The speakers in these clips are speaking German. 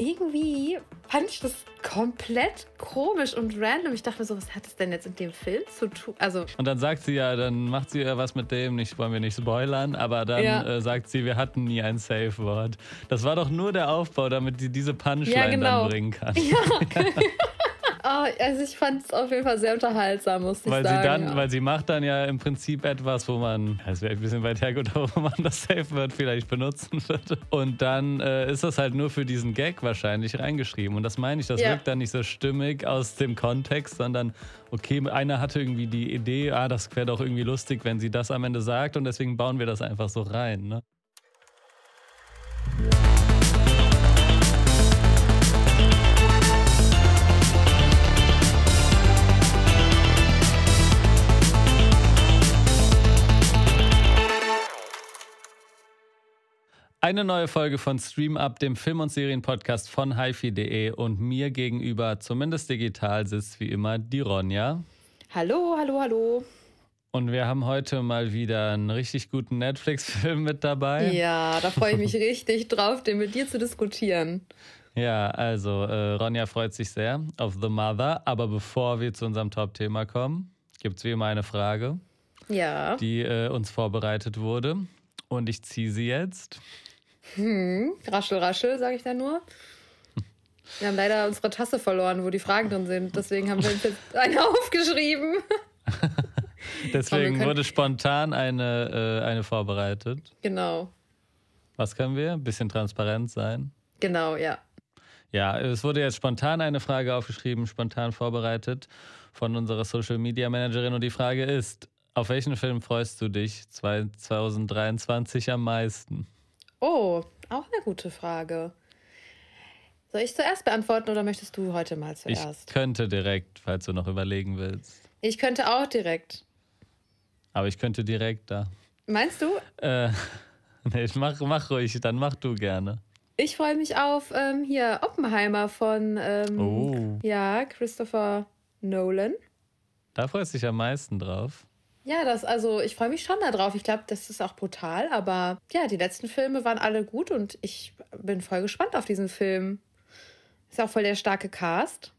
irgendwie fand ich das komplett komisch und random. Ich dachte mir so, was hat das denn jetzt in dem Film zu tun? Also und dann sagt sie ja, dann macht sie ja was mit dem, nicht wollen wir nicht spoilern, aber dann ja. äh, sagt sie, wir hatten nie ein Safe-Wort. Das war doch nur der Aufbau, damit sie diese Punchline ja, genau. dann bringen kann. Ja. Oh, also ich fand es auf jeden Fall sehr unterhaltsam, muss ich weil sagen. Sie dann, ja. Weil sie macht dann ja im Prinzip etwas, wo man, es wäre ein bisschen weit hergeholt, wo man das Safe Word vielleicht benutzen würde. Und dann äh, ist das halt nur für diesen Gag wahrscheinlich reingeschrieben. Und das meine ich, das ja. wirkt dann nicht so stimmig aus dem Kontext, sondern okay, einer hatte irgendwie die Idee, ah, das wäre doch irgendwie lustig, wenn sie das am Ende sagt und deswegen bauen wir das einfach so rein. Ne? Eine neue Folge von Stream Up, dem Film- und Serienpodcast von hifi.de und mir gegenüber, zumindest digital, sitzt wie immer die Ronja. Hallo, hallo, hallo. Und wir haben heute mal wieder einen richtig guten Netflix-Film mit dabei. Ja, da freue ich mich richtig drauf, den mit dir zu diskutieren. Ja, also äh, Ronja freut sich sehr auf The Mother. Aber bevor wir zu unserem Top-Thema kommen, gibt es wie immer eine Frage, ja. die äh, uns vorbereitet wurde. Und ich ziehe sie jetzt. Hm, raschel, raschel, sage ich da nur. Wir haben leider unsere Tasse verloren, wo die Fragen drin sind. Deswegen haben wir uns jetzt eine aufgeschrieben. Deswegen wurde spontan eine, äh, eine vorbereitet. Genau. Was können wir? Ein bisschen transparent sein. Genau, ja. Ja, es wurde jetzt spontan eine Frage aufgeschrieben, spontan vorbereitet von unserer Social Media Managerin. Und die Frage ist: Auf welchen Film freust du dich 2023 am meisten? Oh, auch eine gute Frage. Soll ich zuerst beantworten oder möchtest du heute mal zuerst? Ich könnte direkt, falls du noch überlegen willst. Ich könnte auch direkt. Aber ich könnte direkt da. Meinst du? Äh, nee, mach, mach ruhig, dann mach du gerne. Ich freue mich auf ähm, hier Oppenheimer von ähm, oh. ja, Christopher Nolan. Da freust du dich am meisten drauf. Ja, das, also ich freue mich schon darauf. Ich glaube, das ist auch brutal, aber ja, die letzten Filme waren alle gut und ich bin voll gespannt auf diesen Film. Ist auch voll der starke Cast.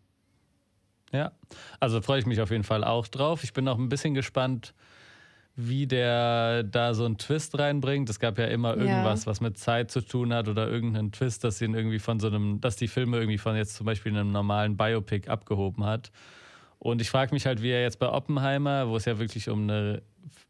Ja, also freue ich mich auf jeden Fall auch drauf. Ich bin auch ein bisschen gespannt, wie der da so einen Twist reinbringt. Es gab ja immer irgendwas, ja. was mit Zeit zu tun hat oder irgendeinen Twist, dass ihn irgendwie von so einem, dass die Filme irgendwie von jetzt zum Beispiel einem normalen Biopic abgehoben hat. Und ich frage mich halt, wie er jetzt bei Oppenheimer, wo es ja wirklich um eine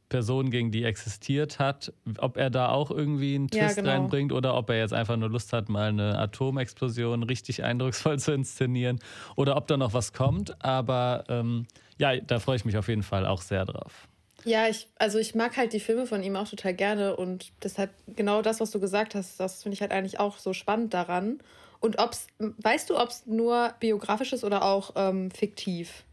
Person ging, die existiert hat, ob er da auch irgendwie einen Twist ja, genau. reinbringt oder ob er jetzt einfach nur Lust hat, mal eine Atomexplosion richtig eindrucksvoll zu inszenieren oder ob da noch was kommt. Aber ähm, ja, da freue ich mich auf jeden Fall auch sehr drauf. Ja, ich, also ich mag halt die Filme von ihm auch total gerne und deshalb genau das, was du gesagt hast, das finde ich halt eigentlich auch so spannend daran. Und ob's, weißt du, ob es nur biografisch ist oder auch ähm, fiktiv?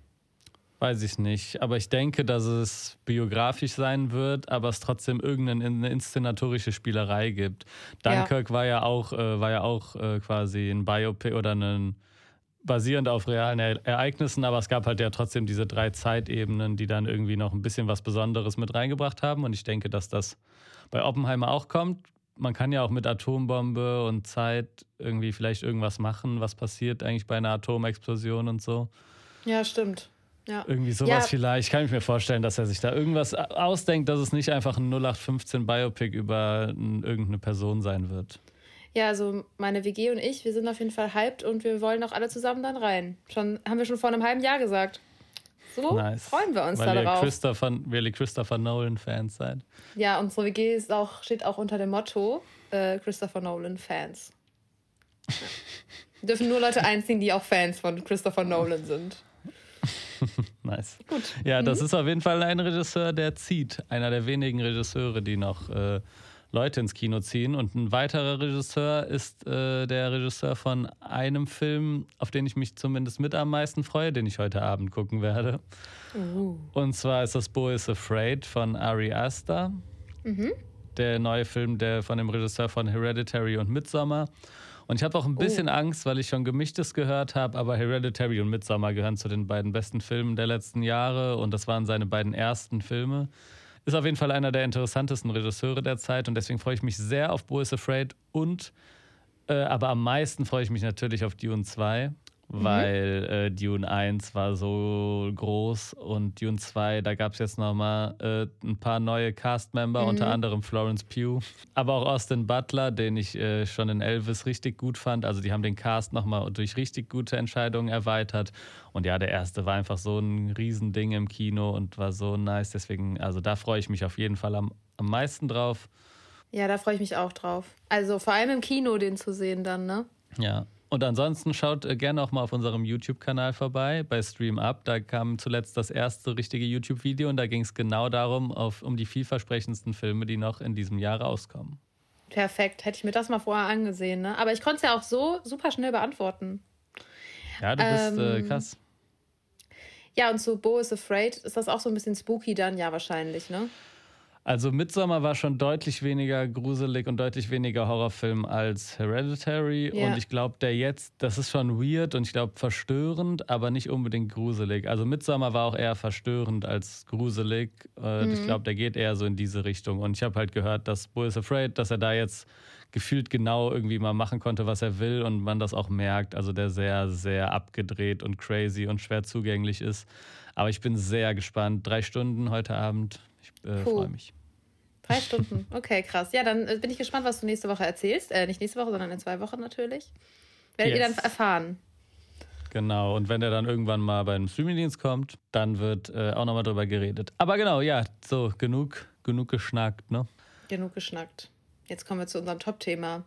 Weiß ich nicht, aber ich denke, dass es biografisch sein wird, aber es trotzdem irgendeine inszenatorische Spielerei gibt. Dunkirk ja. war ja auch, äh, war ja auch äh, quasi ein Biopic oder ein basierend auf realen Ereignissen, aber es gab halt ja trotzdem diese drei Zeitebenen, die dann irgendwie noch ein bisschen was Besonderes mit reingebracht haben. Und ich denke, dass das bei Oppenheimer auch kommt. Man kann ja auch mit Atombombe und Zeit irgendwie vielleicht irgendwas machen, was passiert eigentlich bei einer Atomexplosion und so. Ja, stimmt. Ja. Irgendwie sowas ja. vielleicht. Kann ich mir vorstellen, dass er sich da irgendwas ausdenkt, dass es nicht einfach ein 0815 Biopic über irgendeine Person sein wird. Ja, also meine WG und ich, wir sind auf jeden Fall hyped und wir wollen auch alle zusammen dann rein. Schon, haben wir schon vor einem halben Jahr gesagt. So nice. freuen wir uns weil da drauf. Christopher, weil ihr Christopher Nolan-Fans seid. Ja, unsere WG ist auch, steht auch unter dem Motto äh, Christopher Nolan-Fans. Ja. dürfen nur Leute einziehen, die auch Fans von Christopher Nolan sind. nice. Gut. Ja, das mhm. ist auf jeden Fall ein Regisseur, der zieht. Einer der wenigen Regisseure, die noch äh, Leute ins Kino ziehen. Und ein weiterer Regisseur ist äh, der Regisseur von einem Film, auf den ich mich zumindest mit am meisten freue, den ich heute Abend gucken werde. Uh. Und zwar ist das Bo is Afraid von Ari Aster. Mhm. Der neue Film der von dem Regisseur von Hereditary und Midsommar. Und ich habe auch ein oh. bisschen oh. Angst, weil ich schon Gemischtes gehört habe, aber Hereditary und Midsommar gehören zu den beiden besten Filmen der letzten Jahre und das waren seine beiden ersten Filme. Ist auf jeden Fall einer der interessantesten Regisseure der Zeit und deswegen freue ich mich sehr auf Bo is Afraid und Äh, aber am meisten freue ich mich natürlich auf Dune 2. Mhm. weil äh, Dune 1 war so groß und Dune 2, da gab es jetzt nochmal äh, ein paar neue Cast-Member, mhm. unter anderem Florence Pugh, aber auch Austin Butler, den ich äh, schon in Elvis richtig gut fand. Also die haben den Cast nochmal durch richtig gute Entscheidungen erweitert. Und ja, der erste war einfach so ein Riesending im Kino und war so nice. Deswegen, also da freue ich mich auf jeden Fall am, am meisten drauf. Ja, da freue ich mich auch drauf. Also vor allem im Kino den zu sehen dann, ne? Ja, und ansonsten schaut äh, gerne auch mal auf unserem YouTube-Kanal vorbei, bei Stream Up. Da kam zuletzt das erste richtige YouTube-Video und da ging es genau darum, auf, um die vielversprechendsten Filme, die noch in diesem Jahr rauskommen. Perfekt, hätte ich mir das mal vorher angesehen. Ne? Aber ich konnte es ja auch so super schnell beantworten. Ja, du bist äh, ähm, äh, krass. Ja, und zu Bo is Afraid ist das auch so ein bisschen spooky dann, ja, wahrscheinlich, ne? Also Midsommar war schon deutlich weniger gruselig und deutlich weniger Horrorfilm als Hereditary. Ja. Und ich glaube, der jetzt, das ist schon weird und ich glaube verstörend, aber nicht unbedingt gruselig. Also Midsommar war auch eher verstörend als gruselig. Und mhm. ich glaube, der geht eher so in diese Richtung. Und ich habe halt gehört, dass Bo is Afraid, dass er da jetzt gefühlt genau irgendwie mal machen konnte, was er will und man das auch merkt. Also der sehr, sehr abgedreht und crazy und schwer zugänglich ist. Aber ich bin sehr gespannt. Drei Stunden heute Abend. Ich äh, freue mich. Drei Stunden. Okay, krass. Ja, dann äh, bin ich gespannt, was du nächste Woche erzählst. Äh, nicht nächste Woche, sondern in zwei Wochen natürlich. Werdet yes. ihr dann erfahren. Genau, und wenn der dann irgendwann mal beim Streamingdienst kommt, dann wird äh, auch nochmal drüber geredet. Aber genau, ja, so, genug, genug geschnackt, ne? Genug geschnackt. Jetzt kommen wir zu unserem Top-Thema.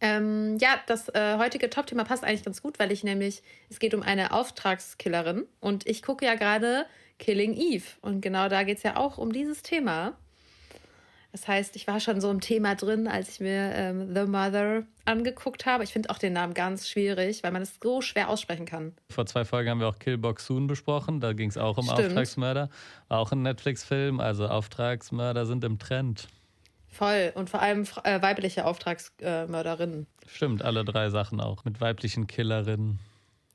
Ähm, ja, das äh, heutige Top-Thema passt eigentlich ganz gut, weil ich nämlich, es geht um eine Auftragskillerin und ich gucke ja gerade Killing Eve und genau da geht es ja auch um dieses Thema. Das heißt, ich war schon so im Thema drin, als ich mir ähm, The Mother angeguckt habe. Ich finde auch den Namen ganz schwierig, weil man es so schwer aussprechen kann. Vor zwei Folgen haben wir auch Killbox Soon besprochen. Da ging es auch um Stimmt. Auftragsmörder. War auch ein Netflix-Film. Also Auftragsmörder sind im Trend. Voll. Und vor allem äh, weibliche Auftragsmörderinnen. Stimmt, alle drei Sachen auch. Mit weiblichen Killerinnen.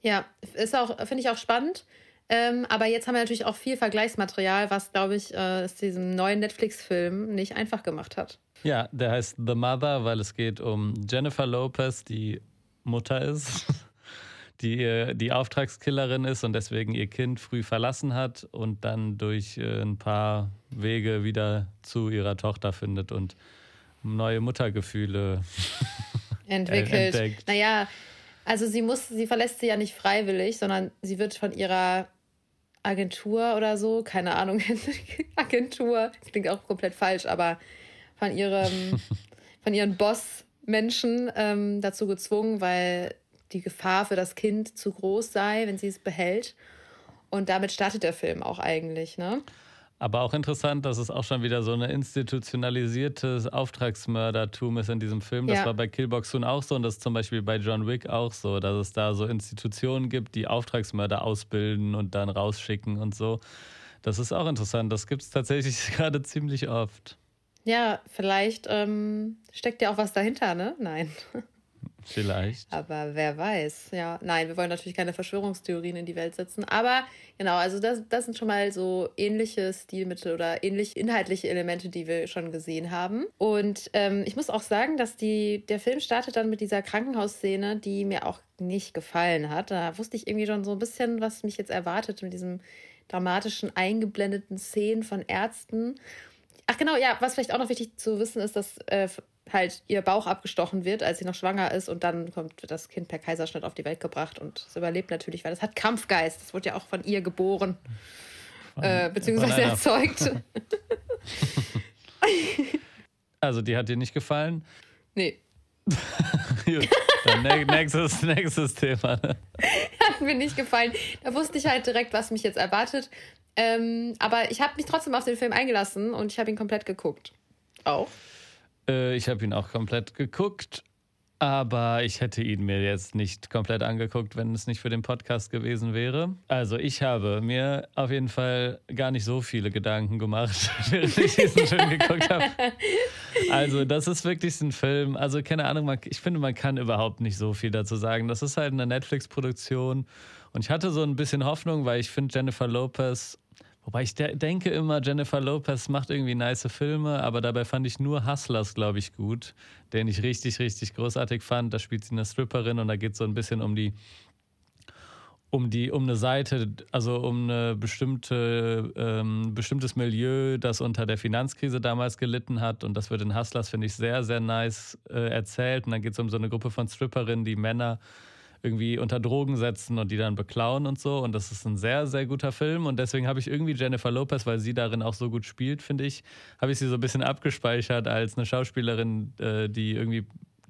Ja, ist auch, finde ich auch spannend. Ähm, aber jetzt haben wir natürlich auch viel Vergleichsmaterial, was, glaube ich, äh, es diesem neuen Netflix-Film nicht einfach gemacht hat. Ja, der heißt The Mother, weil es geht um Jennifer Lopez, die Mutter ist, die die Auftragskillerin ist und deswegen ihr Kind früh verlassen hat und dann durch äh, ein paar Wege wieder zu ihrer Tochter findet und neue Muttergefühle entwickelt. Entdeckt. Naja, also sie muss, sie verlässt sie ja nicht freiwillig, sondern sie wird von ihrer Agentur oder so, keine Ahnung, Agentur, klingt auch komplett falsch, aber von ihrem, von ihren Boss-Menschen ähm, dazu gezwungen, weil die Gefahr für das Kind zu groß sei, wenn sie es behält. Und damit startet der Film auch eigentlich, ne? Aber auch interessant, dass es auch schon wieder so ein institutionalisiertes Auftragsmördertum ist in diesem Film. Das ja. war bei Killbox Soon auch so und das ist zum Beispiel bei John Wick auch so, dass es da so Institutionen gibt, die Auftragsmörder ausbilden und dann rausschicken und so. Das ist auch interessant. Das gibt es tatsächlich gerade ziemlich oft. Ja, vielleicht ähm, steckt ja auch was dahinter, ne? Nein. Vielleicht. Aber wer weiß, ja. Nein, wir wollen natürlich keine Verschwörungstheorien in die Welt setzen. Aber genau, also das, das sind schon mal so ähnliche Stilmittel oder ähnlich inhaltliche Elemente, die wir schon gesehen haben. Und ähm, ich muss auch sagen, dass die, der Film startet dann mit dieser Krankenhausszene, die mir auch nicht gefallen hat. Da wusste ich irgendwie schon so ein bisschen, was mich jetzt erwartet mit diesem dramatischen, eingeblendeten Szenen von Ärzten. Ach genau, ja, was vielleicht auch noch wichtig zu wissen ist, dass äh, halt ihr Bauch abgestochen wird, als sie noch schwanger ist und dann kommt das Kind per Kaiserschnitt auf die Welt gebracht und es überlebt natürlich, weil es hat Kampfgeist. Das wurde ja auch von ihr geboren, äh, beziehungsweise erzeugt. also die hat dir nicht gefallen? Nee. Dann nächstes, nächstes Thema. Ne? Hat mir nicht gefallen. Da wusste ich halt direkt, was mich jetzt erwartet. Ähm, aber ich habe mich trotzdem auf den Film eingelassen und ich habe ihn komplett geguckt. Auch. Äh, ich habe ihn auch komplett geguckt, aber ich hätte ihn mir jetzt nicht komplett angeguckt, wenn es nicht für den Podcast gewesen wäre. Also ich habe mir auf jeden Fall gar nicht so viele Gedanken gemacht, während ich diesen Film geguckt habe. Also das ist wirklich ein Film, also keine Ahnung, ich finde, man kann überhaupt nicht so viel dazu sagen. Das ist halt eine Netflix-Produktion und ich hatte so ein bisschen Hoffnung, weil ich finde Jennifer Lopez Wobei ich de denke immer, Jennifer Lopez macht irgendwie nice Filme, aber dabei fand ich nur Hustlers, glaube ich, gut, den ich richtig, richtig großartig fand. Da spielt sie eine Stripperin und da geht es so ein bisschen um die, um die, um eine Seite, also um eine bestimmte, ähm, bestimmtes Milieu, das unter der Finanzkrise damals gelitten hat. Und das wird in Hustlers, finde ich, sehr, sehr nice äh, erzählt. Und dann geht es um so eine Gruppe von Stripperinnen, die Männer irgendwie unter Drogen setzen und die dann beklauen und so. Und das ist ein sehr, sehr guter Film. Und deswegen habe ich irgendwie Jennifer Lopez, weil sie darin auch so gut spielt, finde ich, habe ich sie so ein bisschen abgespeichert als eine Schauspielerin, äh, die irgendwie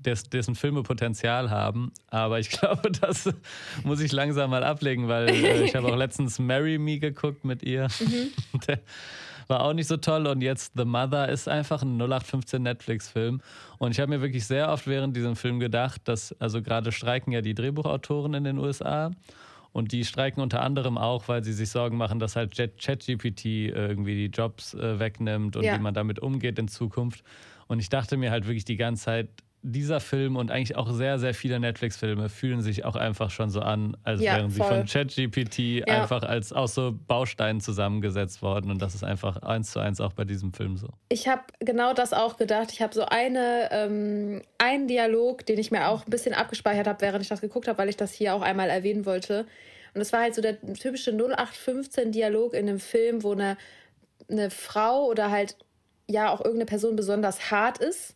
des, dessen Filme Potenzial haben. Aber ich glaube, das muss ich langsam mal ablegen, weil äh, ich habe auch letztens Marry Me geguckt mit ihr. Mhm. war auch nicht so toll. Und jetzt The Mother ist einfach ein 0815 Netflix-Film. Und ich habe mir wirklich sehr oft während diesem Film gedacht, dass, also gerade streiken ja die Drehbuchautoren in den USA. Und die streiken unter anderem auch, weil sie sich Sorgen machen, dass halt ChatGPT irgendwie die Jobs äh, wegnimmt und ja. wie man damit umgeht in Zukunft. Und ich dachte mir halt wirklich die ganze Zeit, dieser Film und eigentlich auch sehr, sehr viele Netflix-Filme fühlen sich auch einfach schon so an, als ja, wären sie voll. von ChatGPT ja. einfach als aus so Bausteinen zusammengesetzt worden. Und das ist einfach eins zu eins auch bei diesem Film so. Ich habe genau das auch gedacht. Ich habe so eine, ähm, einen Dialog, den ich mir auch ein bisschen abgespeichert habe, während ich das geguckt habe, weil ich das hier auch einmal erwähnen wollte. Und es war halt so der typische 0815-Dialog in einem Film, wo eine, eine Frau oder halt ja auch irgendeine Person besonders hart ist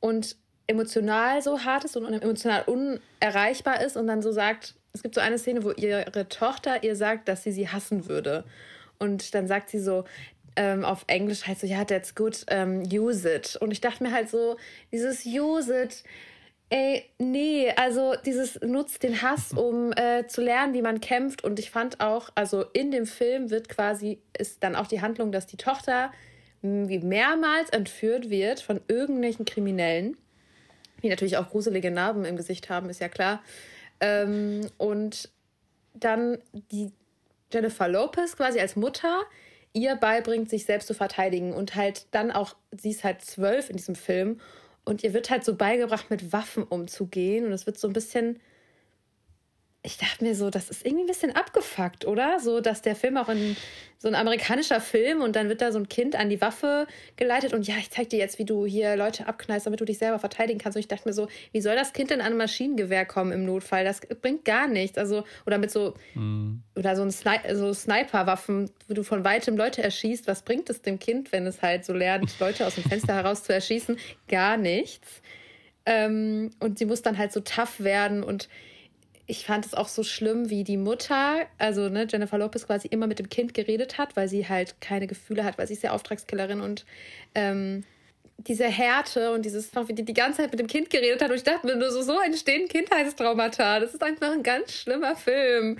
und emotional so hart ist und emotional unerreichbar ist und dann so sagt, es gibt so eine Szene, wo ihre Tochter ihr sagt, dass sie sie hassen würde. Und dann sagt sie so, ähm, auf Englisch heißt so, ja, that's good, um, use it. Und ich dachte mir halt so, dieses use it, ey, nee, also dieses nutzt den Hass, um äh, zu lernen, wie man kämpft. Und ich fand auch, also in dem Film wird quasi, ist dann auch die Handlung, dass die Tochter wie mehrmals entführt wird von irgendwelchen Kriminellen die natürlich auch gruselige Narben im Gesicht haben, ist ja klar. Ähm, und dann die Jennifer Lopez quasi als Mutter ihr beibringt, sich selbst zu verteidigen und halt dann auch, sie ist halt zwölf in diesem Film und ihr wird halt so beigebracht, mit Waffen umzugehen und es wird so ein bisschen ich dachte mir so, das ist irgendwie ein bisschen abgefuckt, oder? So, dass der Film auch in so ein amerikanischer Film und dann wird da so ein Kind an die Waffe geleitet und ja, ich zeig dir jetzt, wie du hier Leute abknallst, damit du dich selber verteidigen kannst. Und ich dachte mir so, wie soll das Kind denn an ein Maschinengewehr kommen im Notfall? Das bringt gar nichts. Also, oder mit so, mhm. oder so ein Sni so Sniperwaffen, wo du von weitem Leute erschießt. Was bringt es dem Kind, wenn es halt so lernt, Leute aus dem Fenster heraus zu erschießen? Gar nichts. Ähm, und sie muss dann halt so tough werden und ich fand es auch so schlimm, wie die Mutter, also ne, Jennifer Lopez quasi immer mit dem Kind geredet hat, weil sie halt keine Gefühle hat, weil sie ist ja Auftragskillerin und ähm, diese Härte und dieses, wie die die ganze Zeit mit dem Kind geredet hat und ich dachte mir nur so, so entstehen Kindheitstraumata. Das ist einfach ein ganz schlimmer Film.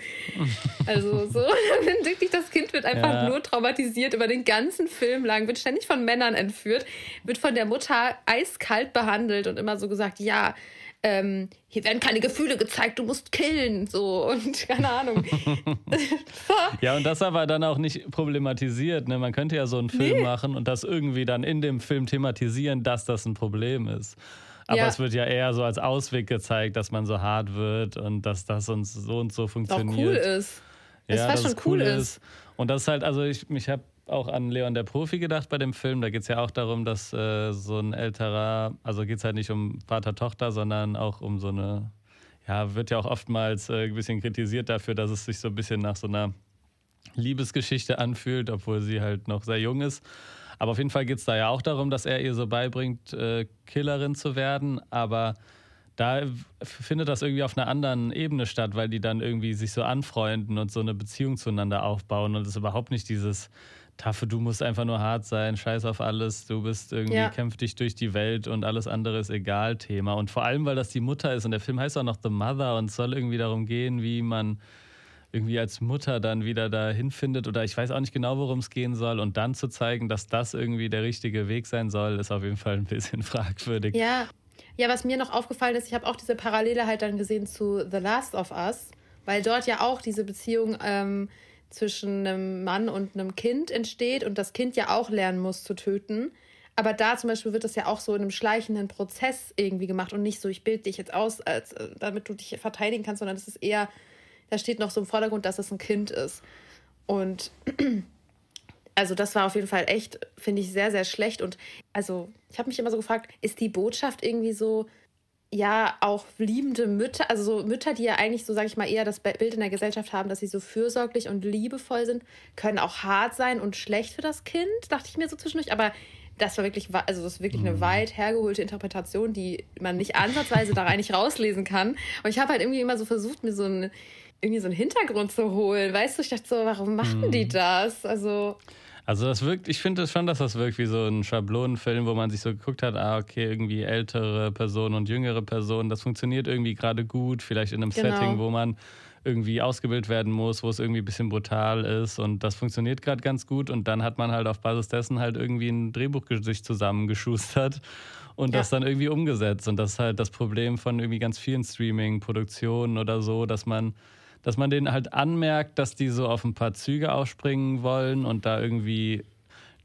Also so, wirklich das Kind wird einfach ja. nur traumatisiert über den ganzen Film lang, wird ständig von Männern entführt, wird von der Mutter eiskalt behandelt und immer so gesagt, ja, ähm, hier werden keine Gefühle gezeigt, du musst killen, so und keine Ahnung. ja, und das aber dann auch nicht problematisiert. Ne? Man könnte ja so einen Film nee. machen und das irgendwie dann in dem Film thematisieren, dass das ein Problem ist. Aber ja. es wird ja eher so als Ausweg gezeigt, dass man so hart wird und dass das uns so und so funktioniert. Doch cool ist. Ja, das fast schon cool ist. ist. Und das ist halt, also ich, ich habe auch an Leon der Profi gedacht bei dem Film. Da geht es ja auch darum, dass äh, so ein älterer, also geht es halt nicht um Vater-Tochter, sondern auch um so eine, ja, wird ja auch oftmals äh, ein bisschen kritisiert dafür, dass es sich so ein bisschen nach so einer Liebesgeschichte anfühlt, obwohl sie halt noch sehr jung ist. Aber auf jeden Fall geht es da ja auch darum, dass er ihr so beibringt, äh, Killerin zu werden. Aber da findet das irgendwie auf einer anderen Ebene statt, weil die dann irgendwie sich so anfreunden und so eine Beziehung zueinander aufbauen und es überhaupt nicht dieses Taffe, du musst einfach nur hart sein, scheiß auf alles, du bist irgendwie, ja. kämpf dich durch die Welt und alles andere ist egal Thema. Und vor allem, weil das die Mutter ist und der Film heißt auch noch The Mother und es soll irgendwie darum gehen, wie man irgendwie als Mutter dann wieder dahin findet oder ich weiß auch nicht genau, worum es gehen soll und dann zu zeigen, dass das irgendwie der richtige Weg sein soll, ist auf jeden Fall ein bisschen fragwürdig. Ja, ja was mir noch aufgefallen ist, ich habe auch diese Parallele halt dann gesehen zu The Last of Us, weil dort ja auch diese Beziehung ähm, zwischen einem Mann und einem Kind entsteht und das Kind ja auch lernen muss zu töten. Aber da zum Beispiel wird das ja auch so in einem schleichenden Prozess irgendwie gemacht und nicht so, ich bilde dich jetzt aus, als, äh, damit du dich verteidigen kannst, sondern es ist eher, da steht noch so im Vordergrund, dass es ein Kind ist. Und Also das war auf jeden Fall echt, finde ich, sehr, sehr schlecht. Und also ich habe mich immer so gefragt, ist die Botschaft irgendwie so, ja, auch liebende Mütter, also so Mütter, die ja eigentlich so, sage ich mal, eher das Bild in der Gesellschaft haben, dass sie so fürsorglich und liebevoll sind, können auch hart sein und schlecht für das Kind, dachte ich mir so zwischendurch. Aber das war wirklich, also das ist wirklich eine mhm. weit hergeholte Interpretation, die man nicht ansatzweise da eigentlich rauslesen kann. Und ich habe halt irgendwie immer so versucht, mir so ein irgendwie so einen Hintergrund zu holen. Weißt du, ich dachte so, warum machen mhm. die das? Also. Also das wirkt, ich finde schon, dass das wirkt wie so ein Schablonenfilm, wo man sich so geguckt hat, ah, okay, irgendwie ältere Personen und jüngere Personen, das funktioniert irgendwie gerade gut, vielleicht in einem genau. Setting, wo man irgendwie ausgebildet werden muss, wo es irgendwie ein bisschen brutal ist und das funktioniert gerade ganz gut und dann hat man halt auf Basis dessen halt irgendwie ein Drehbuch sich zusammengeschustert und ja. das dann irgendwie umgesetzt und das ist halt das Problem von irgendwie ganz vielen Streaming-Produktionen oder so, dass man dass man denen halt anmerkt, dass die so auf ein paar Züge aufspringen wollen und da irgendwie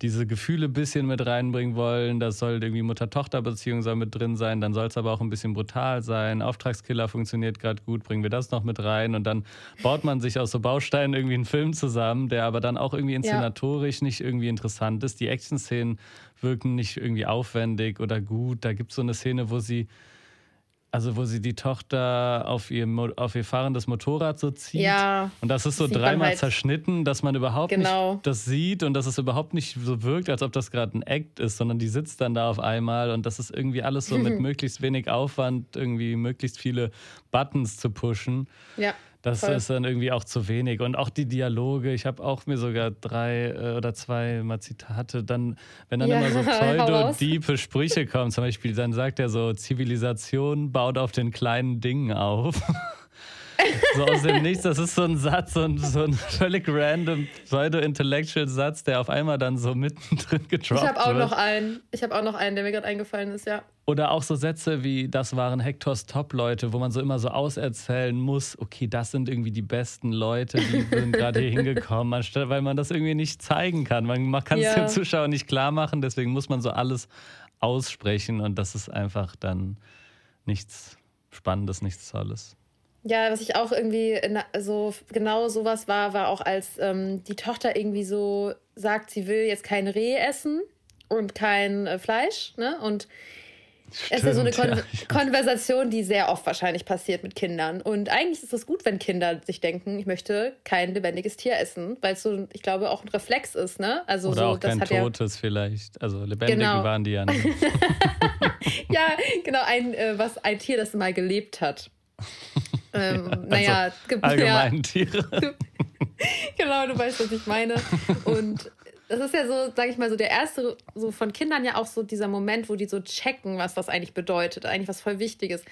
diese Gefühle ein bisschen mit reinbringen wollen. Das soll irgendwie Mutter-Tochter-Beziehung soll mit drin sein. Dann soll es aber auch ein bisschen brutal sein. Auftragskiller funktioniert gerade gut. Bringen wir das noch mit rein? Und dann baut man sich aus so Bausteinen irgendwie einen Film zusammen, der aber dann auch irgendwie inszenatorisch ja. nicht irgendwie interessant ist. Die Action-Szenen wirken nicht irgendwie aufwendig oder gut. Da gibt es so eine Szene, wo sie also wo sie die Tochter auf ihr, auf ihr fahrendes Motorrad so zieht. Ja. Und das ist so dreimal halt zerschnitten, dass man überhaupt genau. nicht das sieht und dass es überhaupt nicht so wirkt, als ob das gerade ein Act ist, sondern die sitzt dann da auf einmal und das ist irgendwie alles so mit möglichst wenig Aufwand, irgendwie möglichst viele Buttons zu pushen. Ja. Das Voll. ist dann irgendwie auch zu wenig. Und auch die Dialoge, ich habe auch mir sogar drei äh, oder zwei mal Zitate, dann, wenn dann ja, immer so pseudo-diepe Sprüche kommen, zum Beispiel, dann sagt er so, Zivilisation baut auf den kleinen Dingen auf. so aus dem Nichts, das ist so ein Satz, so ein, so ein völlig random pseudo-intellectual Satz, der auf einmal dann so mittendrin gedroppt wird. Ich habe auch wird. noch einen. Ich habe auch noch einen, der mir gerade eingefallen ist, ja. Oder auch so Sätze wie, das waren Hektors Top-Leute, wo man so immer so auserzählen muss, okay, das sind irgendwie die besten Leute, die sind gerade hier hingekommen, anstatt, weil man das irgendwie nicht zeigen kann. Man, man kann es ja. dem Zuschauer nicht klar machen, deswegen muss man so alles aussprechen und das ist einfach dann nichts Spannendes, nichts Tolles. Ja, was ich auch irgendwie so genau sowas war, war auch als ähm, die Tochter irgendwie so sagt, sie will jetzt kein Reh essen und kein äh, Fleisch, ne? Und Stimmt, es ist ja so eine Kon ja. Konversation, die sehr oft wahrscheinlich passiert mit Kindern. Und eigentlich ist es gut, wenn Kinder sich denken, ich möchte kein lebendiges Tier essen, weil es so, ich glaube, auch ein Reflex ist, ne? Also Oder so, auch kein totes ja vielleicht. Also lebendig genau. waren die ja nicht. ja, genau, ein, äh, was, ein Tier, das mal gelebt hat. Ähm, ja, naja, also gibt allgemein ja, Tiere. genau, du weißt, was ich meine. Und das ist ja so, sage ich mal, so der erste, so von Kindern ja auch so dieser Moment, wo die so checken, was das eigentlich bedeutet, eigentlich was voll Wichtiges.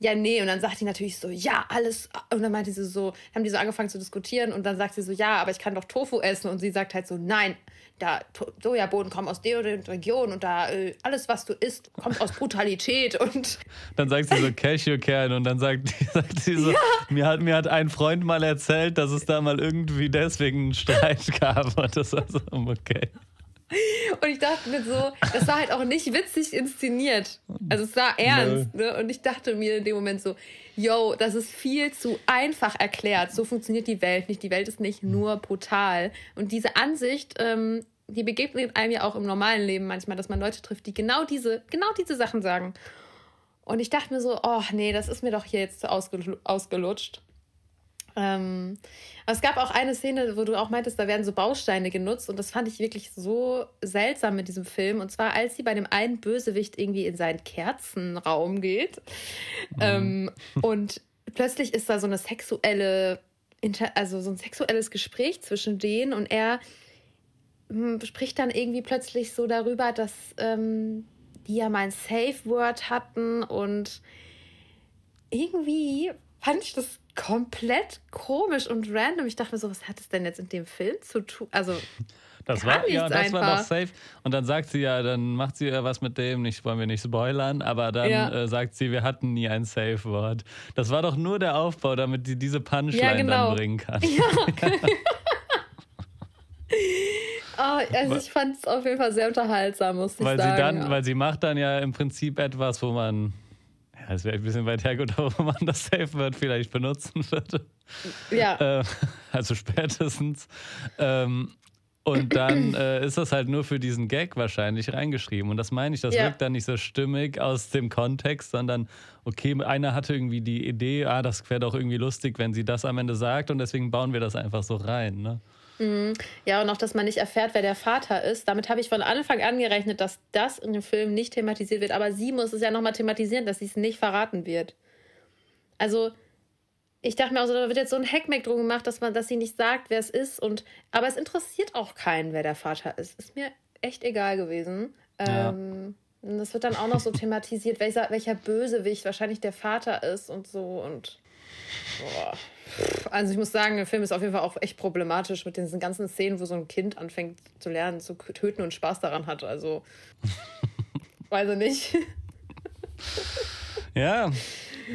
Ja, nee, und dann sagt die natürlich so, ja, alles. Und dann meinte sie so, haben die so angefangen zu diskutieren und dann sagt sie so, ja, aber ich kann doch Tofu essen. Und sie sagt halt so, nein, da Sojabohnen kommen aus der Region und da äh, alles, was du isst, kommt aus Brutalität und dann sagt sie so Cashewkern und dann sagt, sagt sie so, ja. mir, hat, mir hat ein Freund mal erzählt, dass es da mal irgendwie deswegen einen Streit gab und das war so, okay. Und ich dachte mir so, das war halt auch nicht witzig inszeniert. Also es war ernst. Ne? Und ich dachte mir in dem Moment so, yo, das ist viel zu einfach erklärt. So funktioniert die Welt nicht. Die Welt ist nicht nur brutal. Und diese Ansicht, ähm, die begegnet einem ja auch im normalen Leben manchmal, dass man Leute trifft, die genau diese, genau diese Sachen sagen. Und ich dachte mir so, oh nee, das ist mir doch hier jetzt ausgelutscht. Ähm, aber es gab auch eine Szene, wo du auch meintest, da werden so Bausteine genutzt und das fand ich wirklich so seltsam mit diesem Film. Und zwar, als sie bei dem einen Bösewicht irgendwie in seinen Kerzenraum geht mhm. ähm, und plötzlich ist da so eine sexuelle, also so ein sexuelles Gespräch zwischen denen und er hm, spricht dann irgendwie plötzlich so darüber, dass ähm, die ja mal ein Safe Word hatten und irgendwie fand ich das komplett komisch und random. Ich dachte mir so, was hat es denn jetzt in dem Film zu tun? Also das war ja, das einfach. war doch safe. Und dann sagt sie ja, dann macht sie ja was mit dem, nicht wollen wir nicht spoilern, aber dann ja. äh, sagt sie, wir hatten nie ein Safe Wort. Das war doch nur der Aufbau, damit sie diese Punchline ja, genau. dann bringen kann. Ja. oh, also ich fand es auf jeden Fall sehr unterhaltsam, muss ich weil sagen. Sie dann, Weil sie macht dann ja im Prinzip etwas, wo man ja, es wäre ein bisschen weit hergeholt, wo man das Safe Word vielleicht benutzen würde. Ja. Äh, also spätestens. Ähm, Und dann äh, ist das halt nur für diesen Gag wahrscheinlich reingeschrieben. Und das meine ich, das ja. wirkt dann nicht so stimmig aus dem Kontext, sondern okay, einer hatte irgendwie die Idee, ah, das wäre doch irgendwie lustig, wenn sie das am Ende sagt und deswegen bauen wir das einfach so rein. Ne? Mhm. Ja, und auch, dass man nicht erfährt, wer der Vater ist. Damit habe ich von Anfang an gerechnet, dass das in dem Film nicht thematisiert wird. Aber sie muss es ja nochmal thematisieren, dass sie es nicht verraten wird. Also, ich dachte mir auch so, da wird jetzt so ein Hackmack drum gemacht, dass man, dass sie nicht sagt, wer es ist. Und, aber es interessiert auch keinen, wer der Vater ist. Ist mir echt egal gewesen. Ja. Ähm, das wird dann auch noch so thematisiert, welcher, welcher Bösewicht wahrscheinlich der Vater ist und so. Und boah. Also ich muss sagen, der Film ist auf jeden Fall auch echt problematisch mit diesen ganzen Szenen, wo so ein Kind anfängt zu lernen, zu töten und Spaß daran hat. Also weiß ich nicht. ja,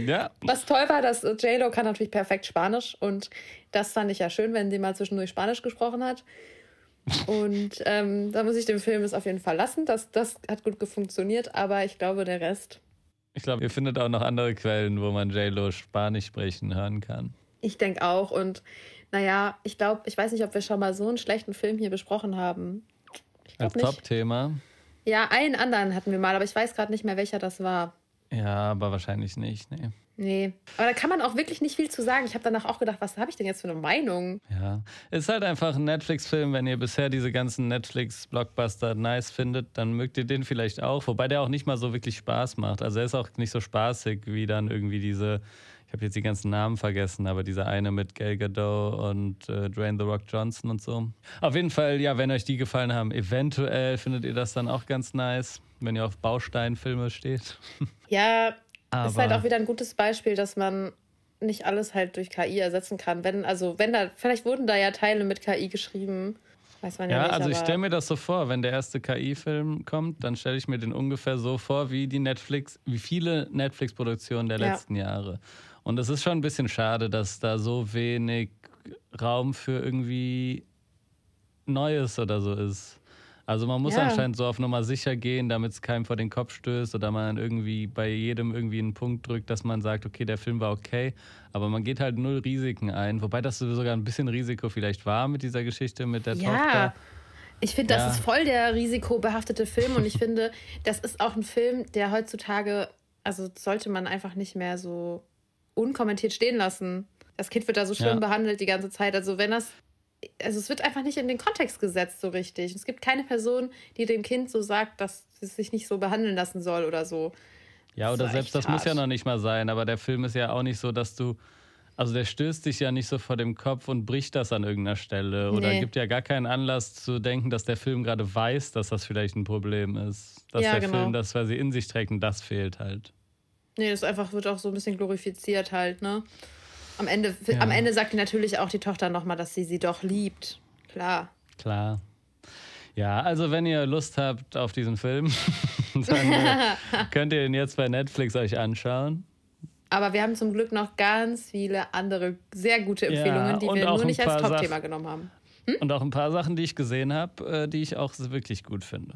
ja. Was toll war, dass JLo kann natürlich perfekt Spanisch und das fand ich ja schön, wenn sie mal zwischendurch Spanisch gesprochen hat. Und ähm, da muss ich dem Film es auf jeden Fall lassen. Das, das hat gut funktioniert, aber ich glaube, der Rest. Ich glaube, ihr findet auch noch andere Quellen, wo man JLo Spanisch sprechen hören kann. Ich denke auch. Und naja, ich glaube, ich weiß nicht, ob wir schon mal so einen schlechten Film hier besprochen haben. Als Top-Thema. Ja, einen anderen hatten wir mal, aber ich weiß gerade nicht mehr, welcher das war. Ja, aber wahrscheinlich nicht, nee. Nee, aber da kann man auch wirklich nicht viel zu sagen. Ich habe danach auch gedacht, was habe ich denn jetzt für eine Meinung? Ja, ist halt einfach ein Netflix-Film. Wenn ihr bisher diese ganzen Netflix-Blockbuster nice findet, dann mögt ihr den vielleicht auch. Wobei der auch nicht mal so wirklich Spaß macht. Also er ist auch nicht so spaßig wie dann irgendwie diese ich habe jetzt die ganzen Namen vergessen, aber dieser eine mit Gal Gadot und äh, Dwayne The Rock Johnson und so. Auf jeden Fall, ja, wenn euch die gefallen haben, eventuell findet ihr das dann auch ganz nice, wenn ihr auf Bausteinfilme steht. Ja, aber ist halt auch wieder ein gutes Beispiel, dass man nicht alles halt durch KI ersetzen kann. Wenn, also wenn da, vielleicht wurden da ja Teile mit KI geschrieben. Weiß man ja, ja nicht, also ich stelle mir das so vor, wenn der erste KI-Film kommt, dann stelle ich mir den ungefähr so vor wie die Netflix, wie viele Netflix-Produktionen der ja. letzten Jahre. Und es ist schon ein bisschen schade, dass da so wenig Raum für irgendwie Neues oder so ist. Also man muss ja. anscheinend so auf Nummer sicher gehen, damit es keinem vor den Kopf stößt oder man irgendwie bei jedem irgendwie einen Punkt drückt, dass man sagt, okay, der Film war okay, aber man geht halt null Risiken ein. Wobei das sogar ein bisschen Risiko vielleicht war mit dieser Geschichte mit der ja. Tochter. Ich finde, das ja. ist voll der risikobehaftete Film und ich finde, das ist auch ein Film, der heutzutage, also sollte man einfach nicht mehr so unkommentiert stehen lassen. Das Kind wird da so schlimm ja. behandelt die ganze Zeit. Also wenn das, also es wird einfach nicht in den Kontext gesetzt so richtig. Es gibt keine Person, die dem Kind so sagt, dass es sich nicht so behandeln lassen soll oder so. Ja, oder das selbst das hart. muss ja noch nicht mal sein, aber der Film ist ja auch nicht so, dass du, also der stößt dich ja nicht so vor dem Kopf und bricht das an irgendeiner Stelle oder nee. gibt ja gar keinen Anlass zu denken, dass der Film gerade weiß, dass das vielleicht ein Problem ist. Dass ja, der genau. Film das quasi in sich trägt und das fehlt halt. Nee, das einfach wird auch so ein bisschen glorifiziert halt, ne? Am Ende, ja. am Ende sagt natürlich auch die Tochter nochmal, dass sie sie doch liebt. Klar. Klar. Ja, also wenn ihr Lust habt auf diesen Film, dann äh, könnt ihr ihn jetzt bei Netflix euch anschauen. Aber wir haben zum Glück noch ganz viele andere sehr gute Empfehlungen, ja, die wir nur nicht als Top-Thema genommen haben. Hm? Und auch ein paar Sachen, die ich gesehen habe, äh, die ich auch wirklich gut finde.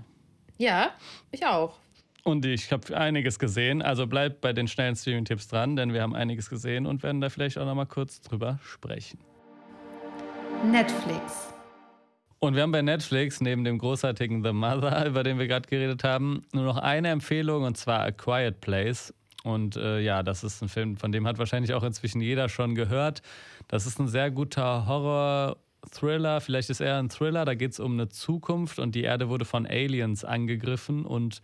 Ja, ich auch. Und ich habe einiges gesehen. Also bleibt bei den schnellen Streaming-Tipps dran, denn wir haben einiges gesehen und werden da vielleicht auch noch mal kurz drüber sprechen. Netflix. Und wir haben bei Netflix neben dem großartigen The Mother, über den wir gerade geredet haben, nur noch eine Empfehlung und zwar A Quiet Place. Und äh, ja, das ist ein Film, von dem hat wahrscheinlich auch inzwischen jeder schon gehört. Das ist ein sehr guter Horror-Thriller, vielleicht ist eher ein Thriller. Da geht es um eine Zukunft und die Erde wurde von Aliens angegriffen und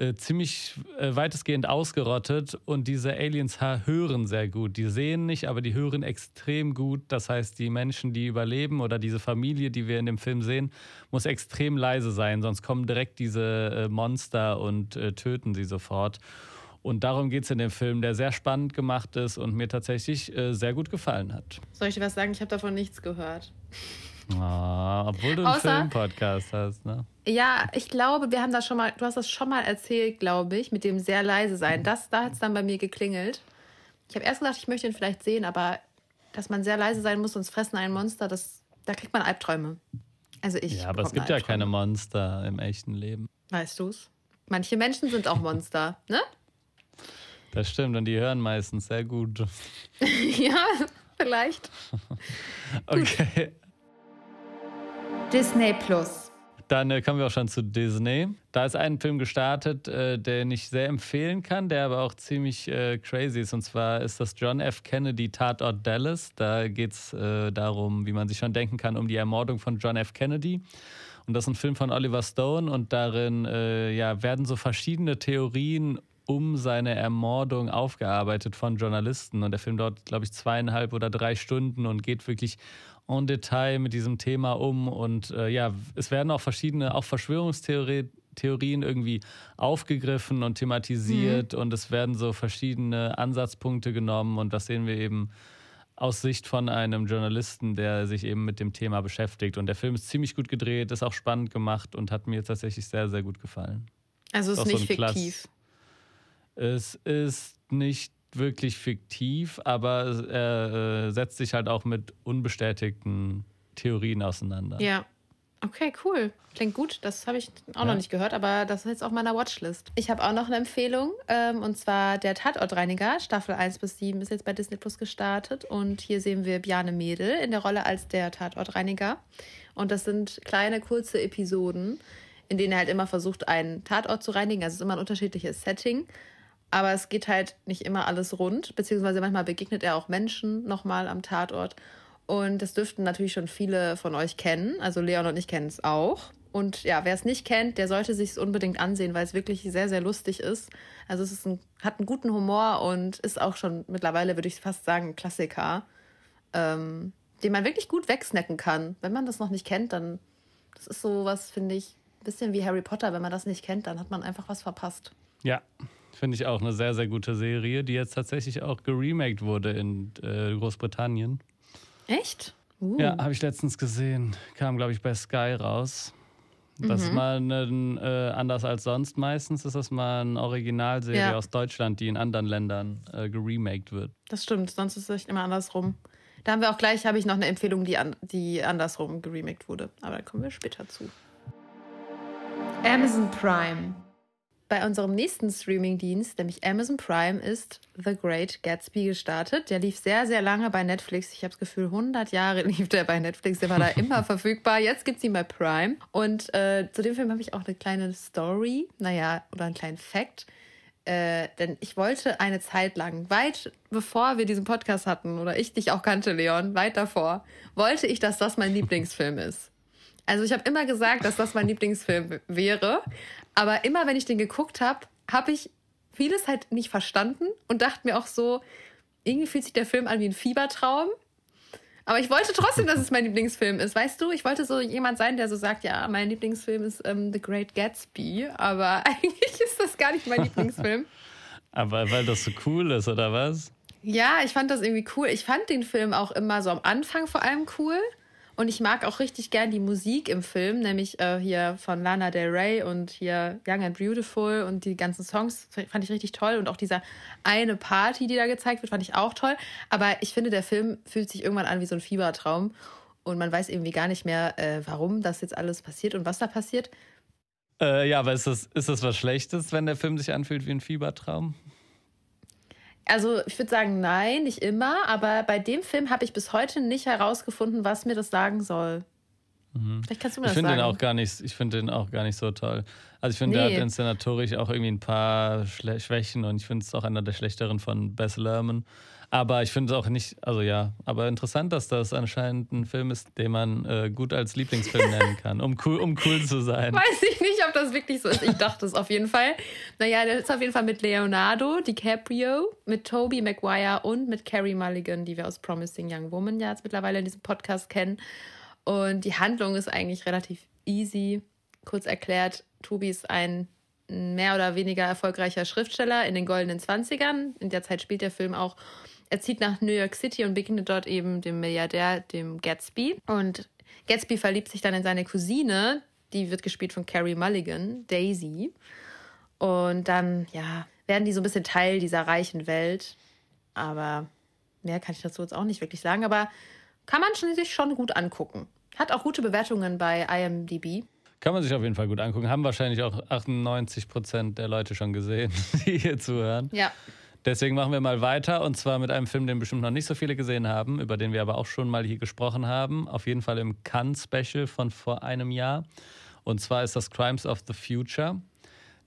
äh, ziemlich äh, weitestgehend ausgerottet und diese Aliens hören sehr gut. Die sehen nicht, aber die hören extrem gut. Das heißt, die Menschen, die überleben oder diese Familie, die wir in dem Film sehen, muss extrem leise sein, sonst kommen direkt diese äh, Monster und äh, töten sie sofort. Und darum geht es in dem Film, der sehr spannend gemacht ist und mir tatsächlich äh, sehr gut gefallen hat. Soll ich dir was sagen? Ich habe davon nichts gehört. Oh, obwohl du einen Außer, Filmpodcast hast, ne? Ja, ich glaube, wir haben das schon mal, du hast das schon mal erzählt, glaube ich, mit dem sehr leise sein. Das, da hat es dann bei mir geklingelt. Ich habe erst gedacht, ich möchte ihn vielleicht sehen, aber dass man sehr leise sein muss, sonst fressen ein Monster, das, da kriegt man Albträume. Also ich. Ja, aber es gibt ja keine Monster im echten Leben. Weißt du's? Manche Menschen sind auch Monster, ne? Das stimmt, und die hören meistens sehr gut. ja, vielleicht. okay. Disney Plus. Dann äh, kommen wir auch schon zu Disney. Da ist ein Film gestartet, äh, den ich sehr empfehlen kann, der aber auch ziemlich äh, crazy ist. Und zwar ist das John F. Kennedy Tatort Dallas. Da geht es äh, darum, wie man sich schon denken kann, um die Ermordung von John F. Kennedy. Und das ist ein Film von Oliver Stone und darin äh, ja, werden so verschiedene Theorien um seine Ermordung aufgearbeitet von Journalisten. Und der Film dauert, glaube ich, zweieinhalb oder drei Stunden und geht wirklich en Detail mit diesem Thema um. Und äh, ja, es werden auch verschiedene, auch Verschwörungstheorien irgendwie aufgegriffen und thematisiert. Mhm. Und es werden so verschiedene Ansatzpunkte genommen. Und das sehen wir eben aus Sicht von einem Journalisten, der sich eben mit dem Thema beschäftigt. Und der Film ist ziemlich gut gedreht, ist auch spannend gemacht und hat mir tatsächlich sehr, sehr gut gefallen. Also ist, ist nicht so fiktiv. Es ist nicht wirklich fiktiv, aber er äh, setzt sich halt auch mit unbestätigten Theorien auseinander. Ja. Okay, cool. Klingt gut. Das habe ich auch ja. noch nicht gehört, aber das ist jetzt auf meiner Watchlist. Ich habe auch noch eine Empfehlung ähm, und zwar der Tatortreiniger. Staffel 1 bis 7 ist jetzt bei Disney Plus gestartet und hier sehen wir Bjane Mädel in der Rolle als der Tatortreiniger. Und das sind kleine, kurze Episoden, in denen er halt immer versucht, einen Tatort zu reinigen. Also es ist immer ein unterschiedliches Setting. Aber es geht halt nicht immer alles rund, beziehungsweise manchmal begegnet er auch Menschen nochmal am Tatort. Und das dürften natürlich schon viele von euch kennen. Also Leon und ich kennen es auch. Und ja, wer es nicht kennt, der sollte sich es unbedingt ansehen, weil es wirklich sehr, sehr lustig ist. Also es ist ein, hat einen guten Humor und ist auch schon mittlerweile, würde ich fast sagen, ein Klassiker, ähm, den man wirklich gut wegsnacken kann. Wenn man das noch nicht kennt, dann das ist so was, finde ich, ein bisschen wie Harry Potter. Wenn man das nicht kennt, dann hat man einfach was verpasst. Ja, Finde ich auch eine sehr, sehr gute Serie, die jetzt tatsächlich auch geremaked wurde in äh, Großbritannien. Echt? Uh. Ja, habe ich letztens gesehen. Kam, glaube ich, bei Sky raus. Das mhm. ist mal ein, äh, anders als sonst meistens, ist das mal eine Originalserie ja. aus Deutschland, die in anderen Ländern äh, geremaked wird. Das stimmt, sonst ist es echt immer andersrum. Da haben wir auch gleich, habe ich noch eine Empfehlung, die, an, die andersrum geremaked wurde. Aber da kommen wir später zu. Amazon Prime bei unserem nächsten Streaming-Dienst, nämlich Amazon Prime, ist The Great Gatsby gestartet. Der lief sehr, sehr lange bei Netflix. Ich habe das Gefühl, 100 Jahre lief der bei Netflix. Der war da immer verfügbar. Jetzt gibt es ihn bei Prime. Und äh, zu dem Film habe ich auch eine kleine Story, naja, oder einen kleinen Fact. Äh, denn ich wollte eine Zeit lang, weit bevor wir diesen Podcast hatten oder ich dich auch kannte, Leon, weit davor, wollte ich, dass das mein Lieblingsfilm ist. Also ich habe immer gesagt, dass das mein Lieblingsfilm wäre. Aber immer, wenn ich den geguckt habe, habe ich vieles halt nicht verstanden und dachte mir auch so, irgendwie fühlt sich der Film an wie ein Fiebertraum. Aber ich wollte trotzdem, dass es mein Lieblingsfilm ist. Weißt du, ich wollte so jemand sein, der so sagt, ja, mein Lieblingsfilm ist ähm, The Great Gatsby. Aber eigentlich ist das gar nicht mein Lieblingsfilm. Aber weil das so cool ist, oder was? Ja, ich fand das irgendwie cool. Ich fand den Film auch immer so am Anfang vor allem cool. Und ich mag auch richtig gern die Musik im Film, nämlich äh, hier von Lana Del Rey und hier Young and Beautiful und die ganzen Songs fand ich richtig toll. Und auch dieser eine Party, die da gezeigt wird, fand ich auch toll. Aber ich finde, der Film fühlt sich irgendwann an wie so ein Fiebertraum. Und man weiß irgendwie gar nicht mehr, äh, warum das jetzt alles passiert und was da passiert. Äh, ja, aber ist das, ist das was Schlechtes, wenn der Film sich anfühlt wie ein Fiebertraum? Also ich würde sagen, nein, nicht immer, aber bei dem Film habe ich bis heute nicht herausgefunden, was mir das sagen soll. Mhm. Vielleicht kannst du mir ich das sagen. Den auch gar nicht, ich finde den auch gar nicht so toll. Also ich finde, nee. der hat inszenatorisch auch irgendwie ein paar Schle Schwächen und ich finde es auch einer der schlechteren von Bess Lerman. Aber ich finde es auch nicht, also ja, aber interessant, dass das anscheinend ein Film ist, den man äh, gut als Lieblingsfilm nennen kann, um cool, um cool zu sein. Weiß ich nicht, ob das wirklich so ist. Ich dachte es auf jeden Fall. Naja, der ist auf jeden Fall mit Leonardo DiCaprio, mit Toby Maguire und mit Carrie Mulligan, die wir aus Promising Young Woman ja jetzt mittlerweile in diesem Podcast kennen. Und die Handlung ist eigentlich relativ easy. Kurz erklärt, Tobi ist ein mehr oder weniger erfolgreicher Schriftsteller in den goldenen Zwanzigern. In der Zeit spielt der Film auch er zieht nach New York City und begegnet dort eben dem Milliardär, dem Gatsby. Und Gatsby verliebt sich dann in seine Cousine, die wird gespielt von Carrie Mulligan, Daisy. Und dann, ja, werden die so ein bisschen Teil dieser reichen Welt. Aber mehr kann ich dazu jetzt auch nicht wirklich sagen. Aber kann man sich schon gut angucken. Hat auch gute Bewertungen bei IMDb. Kann man sich auf jeden Fall gut angucken. Haben wahrscheinlich auch 98 Prozent der Leute schon gesehen, die hier zuhören. Ja. Deswegen machen wir mal weiter und zwar mit einem Film, den bestimmt noch nicht so viele gesehen haben, über den wir aber auch schon mal hier gesprochen haben. Auf jeden Fall im Cannes Special von vor einem Jahr. Und zwar ist das Crimes of the Future.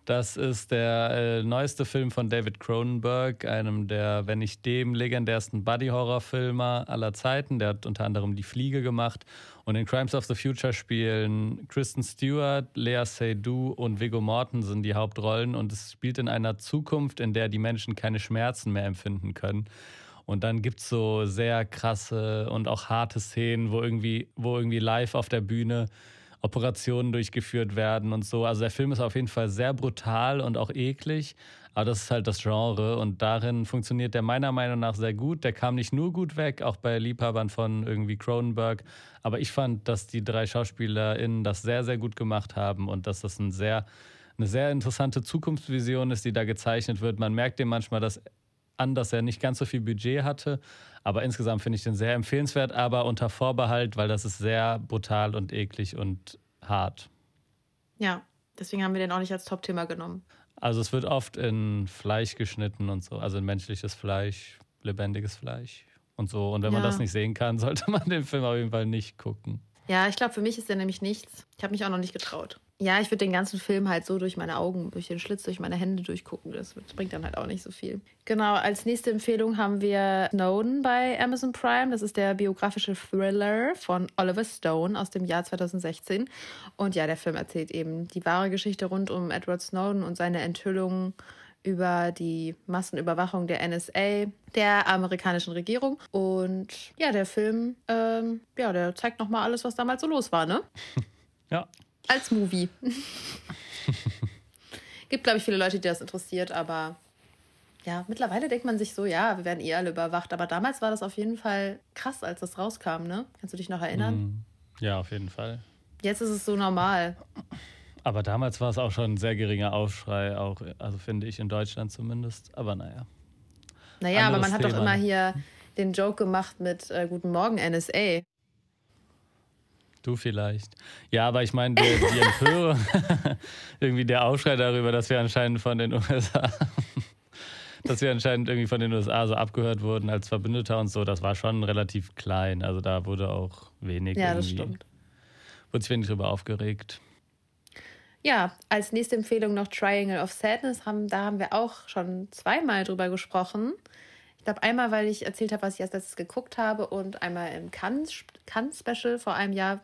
Das ist der äh, neueste Film von David Cronenberg, einem der, wenn nicht dem legendärsten Buddy-Horror-Filmer aller Zeiten. Der hat unter anderem Die Fliege gemacht. Und in Crimes of the Future spielen Kristen Stewart, Lea Seydoux und Viggo Mortensen die Hauptrollen. Und es spielt in einer Zukunft, in der die Menschen keine Schmerzen mehr empfinden können. Und dann gibt es so sehr krasse und auch harte Szenen, wo irgendwie, wo irgendwie live auf der Bühne Operationen durchgeführt werden und so. Also der Film ist auf jeden Fall sehr brutal und auch eklig, aber das ist halt das Genre und darin funktioniert der meiner Meinung nach sehr gut. Der kam nicht nur gut weg, auch bei Liebhabern von irgendwie Cronenberg, aber ich fand, dass die drei SchauspielerInnen das sehr, sehr gut gemacht haben und dass das ein sehr, eine sehr interessante Zukunftsvision ist, die da gezeichnet wird. Man merkt dem manchmal, dass an, dass er nicht ganz so viel Budget hatte. Aber insgesamt finde ich den sehr empfehlenswert, aber unter Vorbehalt, weil das ist sehr brutal und eklig und hart. Ja, deswegen haben wir den auch nicht als Top-Thema genommen. Also es wird oft in Fleisch geschnitten und so, also in menschliches Fleisch, lebendiges Fleisch und so. Und wenn ja. man das nicht sehen kann, sollte man den Film auf jeden Fall nicht gucken. Ja, ich glaube, für mich ist der nämlich nichts. Ich habe mich auch noch nicht getraut. Ja, ich würde den ganzen Film halt so durch meine Augen, durch den Schlitz, durch meine Hände durchgucken. Das bringt dann halt auch nicht so viel. Genau, als nächste Empfehlung haben wir Snowden bei Amazon Prime. Das ist der biografische Thriller von Oliver Stone aus dem Jahr 2016. Und ja, der Film erzählt eben die wahre Geschichte rund um Edward Snowden und seine Enthüllungen über die Massenüberwachung der NSA, der amerikanischen Regierung. Und ja, der Film, ähm, ja, der zeigt nochmal alles, was damals so los war, ne? Ja. Als Movie. Gibt, glaube ich, viele Leute, die das interessiert, aber ja, mittlerweile denkt man sich so, ja, wir werden eh alle überwacht. Aber damals war das auf jeden Fall krass, als das rauskam, ne? Kannst du dich noch erinnern? Mhm. Ja, auf jeden Fall. Jetzt ist es so normal. Aber damals war es auch schon ein sehr geringer Aufschrei, auch, also finde ich in Deutschland zumindest. Aber naja. Naja, aber man hat Thema. doch immer hier den Joke gemacht mit äh, Guten Morgen NSA. Du vielleicht. Ja, aber ich meine, die, die Empörung, irgendwie der Aufschrei darüber, dass wir anscheinend von den USA, dass wir anscheinend irgendwie von den USA so abgehört wurden als Verbündeter und so, das war schon relativ klein. Also da wurde auch wenig. Ja, das stimmt. Wurde sich wenig darüber aufgeregt. Ja, als nächste Empfehlung noch Triangle of Sadness. Haben, da haben wir auch schon zweimal drüber gesprochen. Ich glaube, einmal, weil ich erzählt habe, was ich als letztes geguckt habe und einmal im Cannes-Special vor einem Jahr.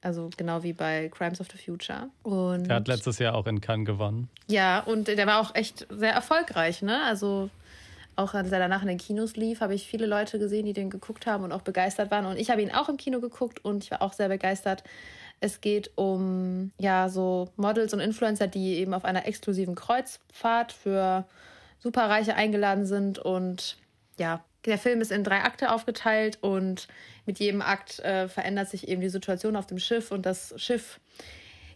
Also genau wie bei Crimes of the Future. Und der hat letztes Jahr auch in Cannes gewonnen. Ja, und der war auch echt sehr erfolgreich. Ne? Also auch als er danach in den Kinos lief, habe ich viele Leute gesehen, die den geguckt haben und auch begeistert waren. Und ich habe ihn auch im Kino geguckt und ich war auch sehr begeistert. Es geht um ja so Models und Influencer, die eben auf einer exklusiven Kreuzfahrt für Superreiche eingeladen sind und ja, der Film ist in drei Akte aufgeteilt und mit jedem Akt äh, verändert sich eben die Situation auf dem Schiff und das Schiff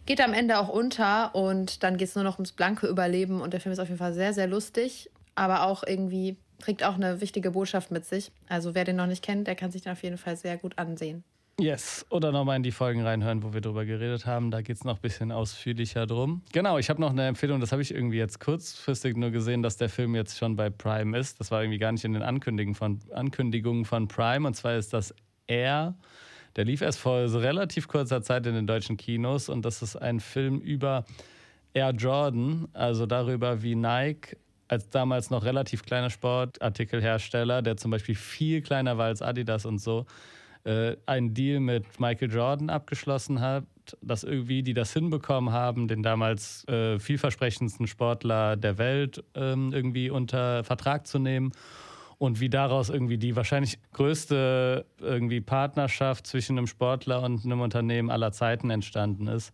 geht am Ende auch unter und dann geht es nur noch ums blanke Überleben und der Film ist auf jeden Fall sehr, sehr lustig, aber auch irgendwie trägt auch eine wichtige Botschaft mit sich. Also wer den noch nicht kennt, der kann sich den auf jeden Fall sehr gut ansehen. Yes, oder nochmal in die Folgen reinhören, wo wir drüber geredet haben. Da geht es noch ein bisschen ausführlicher drum. Genau, ich habe noch eine Empfehlung, das habe ich irgendwie jetzt kurzfristig nur gesehen, dass der Film jetzt schon bei Prime ist. Das war irgendwie gar nicht in den Ankündigungen von, Ankündigungen von Prime. Und zwar ist das Air. Der lief erst vor relativ kurzer Zeit in den deutschen Kinos und das ist ein Film über Air Jordan, also darüber, wie Nike als damals noch relativ kleiner Sportartikelhersteller, der zum Beispiel viel kleiner war als Adidas und so, äh, einen Deal mit Michael Jordan abgeschlossen hat, dass irgendwie die das hinbekommen haben, den damals äh, vielversprechendsten Sportler der Welt ähm, irgendwie unter Vertrag zu nehmen und wie daraus irgendwie die wahrscheinlich größte irgendwie Partnerschaft zwischen einem Sportler und einem Unternehmen aller Zeiten entstanden ist.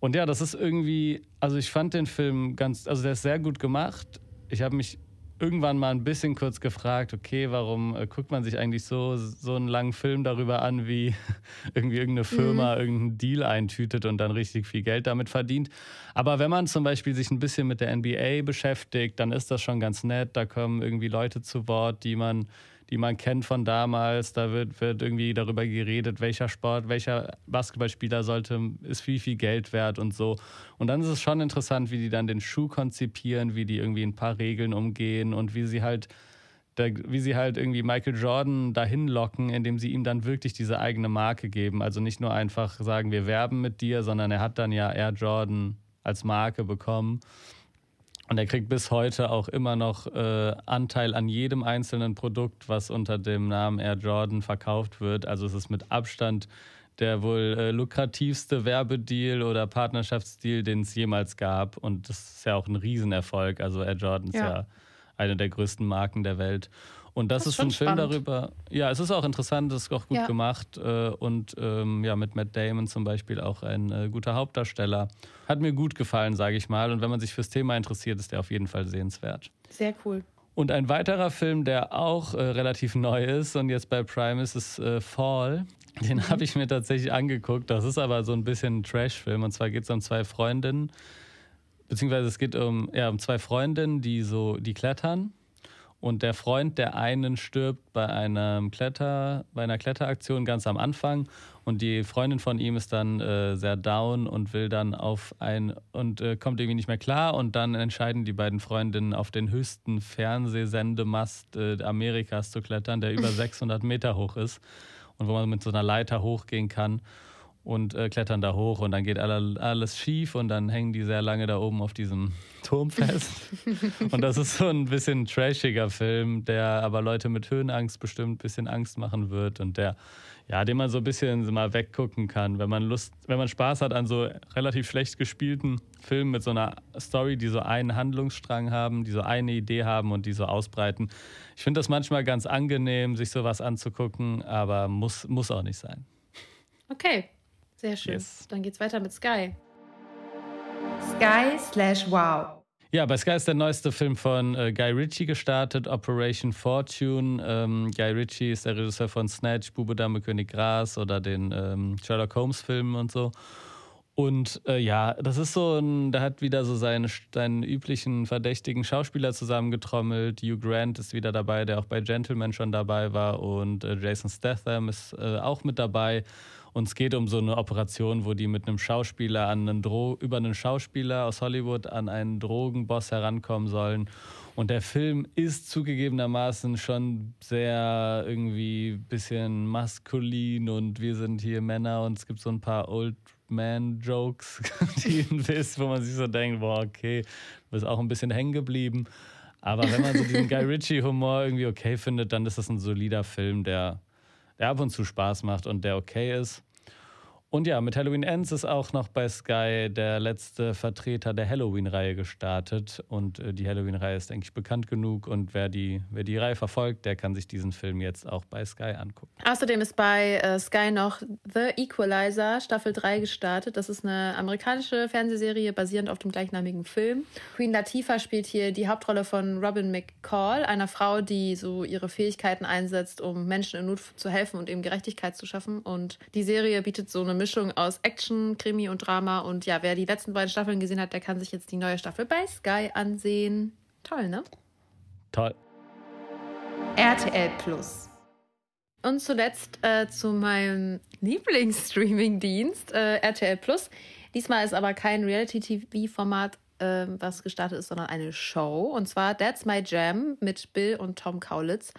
Und ja, das ist irgendwie, also ich fand den Film ganz, also der ist sehr gut gemacht. Ich habe mich irgendwann mal ein bisschen kurz gefragt, okay, warum äh, guckt man sich eigentlich so, so einen langen Film darüber an, wie irgendwie irgendeine Firma mhm. irgendeinen Deal eintütet und dann richtig viel Geld damit verdient. Aber wenn man zum Beispiel sich ein bisschen mit der NBA beschäftigt, dann ist das schon ganz nett. Da kommen irgendwie Leute zu Wort, die man die man kennt von damals. Da wird, wird irgendwie darüber geredet, welcher Sport, welcher Basketballspieler sollte, ist wie viel Geld wert und so. Und dann ist es schon interessant, wie die dann den Schuh konzipieren, wie die irgendwie ein paar Regeln umgehen und wie sie halt wie sie halt irgendwie Michael Jordan dahin locken, indem sie ihm dann wirklich diese eigene Marke geben. Also nicht nur einfach sagen, wir werben mit dir, sondern er hat dann ja Air Jordan als Marke bekommen. Und er kriegt bis heute auch immer noch äh, Anteil an jedem einzelnen Produkt, was unter dem Namen Air Jordan verkauft wird. Also es ist mit Abstand der wohl äh, lukrativste Werbedeal oder Partnerschaftsdeal, den es jemals gab. Und das ist ja auch ein Riesenerfolg. Also Air Jordan ist ja, ja eine der größten Marken der Welt. Und das, das ist, ist ein Film darüber. Ja, es ist auch interessant, es ist auch gut ja. gemacht äh, und ähm, ja, mit Matt Damon zum Beispiel auch ein äh, guter Hauptdarsteller. Hat mir gut gefallen, sage ich mal. Und wenn man sich fürs Thema interessiert, ist der auf jeden Fall sehenswert. Sehr cool. Und ein weiterer Film, der auch äh, relativ neu ist und jetzt bei Prime ist, ist äh, Fall. Den mhm. habe ich mir tatsächlich angeguckt. Das ist aber so ein bisschen ein Trash-Film. Und zwar geht es um zwei Freundinnen, beziehungsweise es geht um, ja, um zwei Freundinnen, die so, die klettern und der Freund der einen stirbt bei einem Kletter, bei einer Kletteraktion ganz am Anfang. Und die Freundin von ihm ist dann äh, sehr down und will dann auf ein und äh, kommt irgendwie nicht mehr klar. Und dann entscheiden die beiden Freundinnen auf den höchsten Fernsehsendemast äh, Amerikas zu klettern, der über 600 Meter hoch ist und wo man mit so einer Leiter hochgehen kann und äh, klettern da hoch und dann geht alle, alles schief und dann hängen die sehr lange da oben auf diesem Turm fest. und das ist so ein bisschen trashiger Film, der aber Leute mit Höhenangst bestimmt ein bisschen Angst machen wird und der, ja, den man so ein bisschen mal weggucken kann, wenn man Lust, wenn man Spaß hat an so relativ schlecht gespielten Filmen mit so einer Story, die so einen Handlungsstrang haben, die so eine Idee haben und die so ausbreiten. Ich finde das manchmal ganz angenehm, sich sowas anzugucken, aber muss, muss auch nicht sein. Okay, sehr schön. Yes. Dann geht's weiter mit Sky. Sky slash Wow. Ja, bei Sky ist der neueste Film von äh, Guy Ritchie gestartet, Operation Fortune. Ähm, Guy Ritchie ist der Regisseur von Snatch, Bube, Dame, König, Gras oder den ähm, Sherlock Holmes-Filmen und so. Und äh, ja, das ist so ein, der hat wieder so seine, seinen üblichen verdächtigen Schauspieler zusammengetrommelt. Hugh Grant ist wieder dabei, der auch bei Gentleman schon dabei war. Und äh, Jason Statham ist äh, auch mit dabei. Und es geht um so eine Operation, wo die mit einem Schauspieler an einen Dro über einen Schauspieler aus Hollywood an einen Drogenboss herankommen sollen. Und der Film ist zugegebenermaßen schon sehr irgendwie bisschen maskulin und wir sind hier Männer und es gibt so ein paar Old Man Jokes, die wisst, wo man sich so denkt, boah, okay, du bist auch ein bisschen hängen geblieben. Aber wenn man so diesen Guy Ritchie Humor irgendwie okay findet, dann ist das ein solider Film, der der ab und zu Spaß macht und der okay ist. Und ja, mit Halloween Ends ist auch noch bei Sky der letzte Vertreter der Halloween-Reihe gestartet. Und äh, die Halloween-Reihe ist eigentlich bekannt genug. Und wer die, wer die Reihe verfolgt, der kann sich diesen Film jetzt auch bei Sky angucken. Außerdem ist bei äh, Sky noch The Equalizer Staffel 3 gestartet. Das ist eine amerikanische Fernsehserie basierend auf dem gleichnamigen Film. Queen Latifah spielt hier die Hauptrolle von Robin McCall, einer Frau, die so ihre Fähigkeiten einsetzt, um Menschen in Not zu helfen und eben Gerechtigkeit zu schaffen. Und die Serie bietet so eine Mischung aus Action, Krimi und Drama. Und ja, wer die letzten beiden Staffeln gesehen hat, der kann sich jetzt die neue Staffel bei Sky ansehen. Toll, ne? Toll. RTL Plus. Und zuletzt äh, zu meinem Lieblingsstreaming-Dienst, äh, RTL Plus. Diesmal ist aber kein Reality-TV-Format, äh, was gestartet ist, sondern eine Show. Und zwar That's My Jam mit Bill und Tom Kaulitz.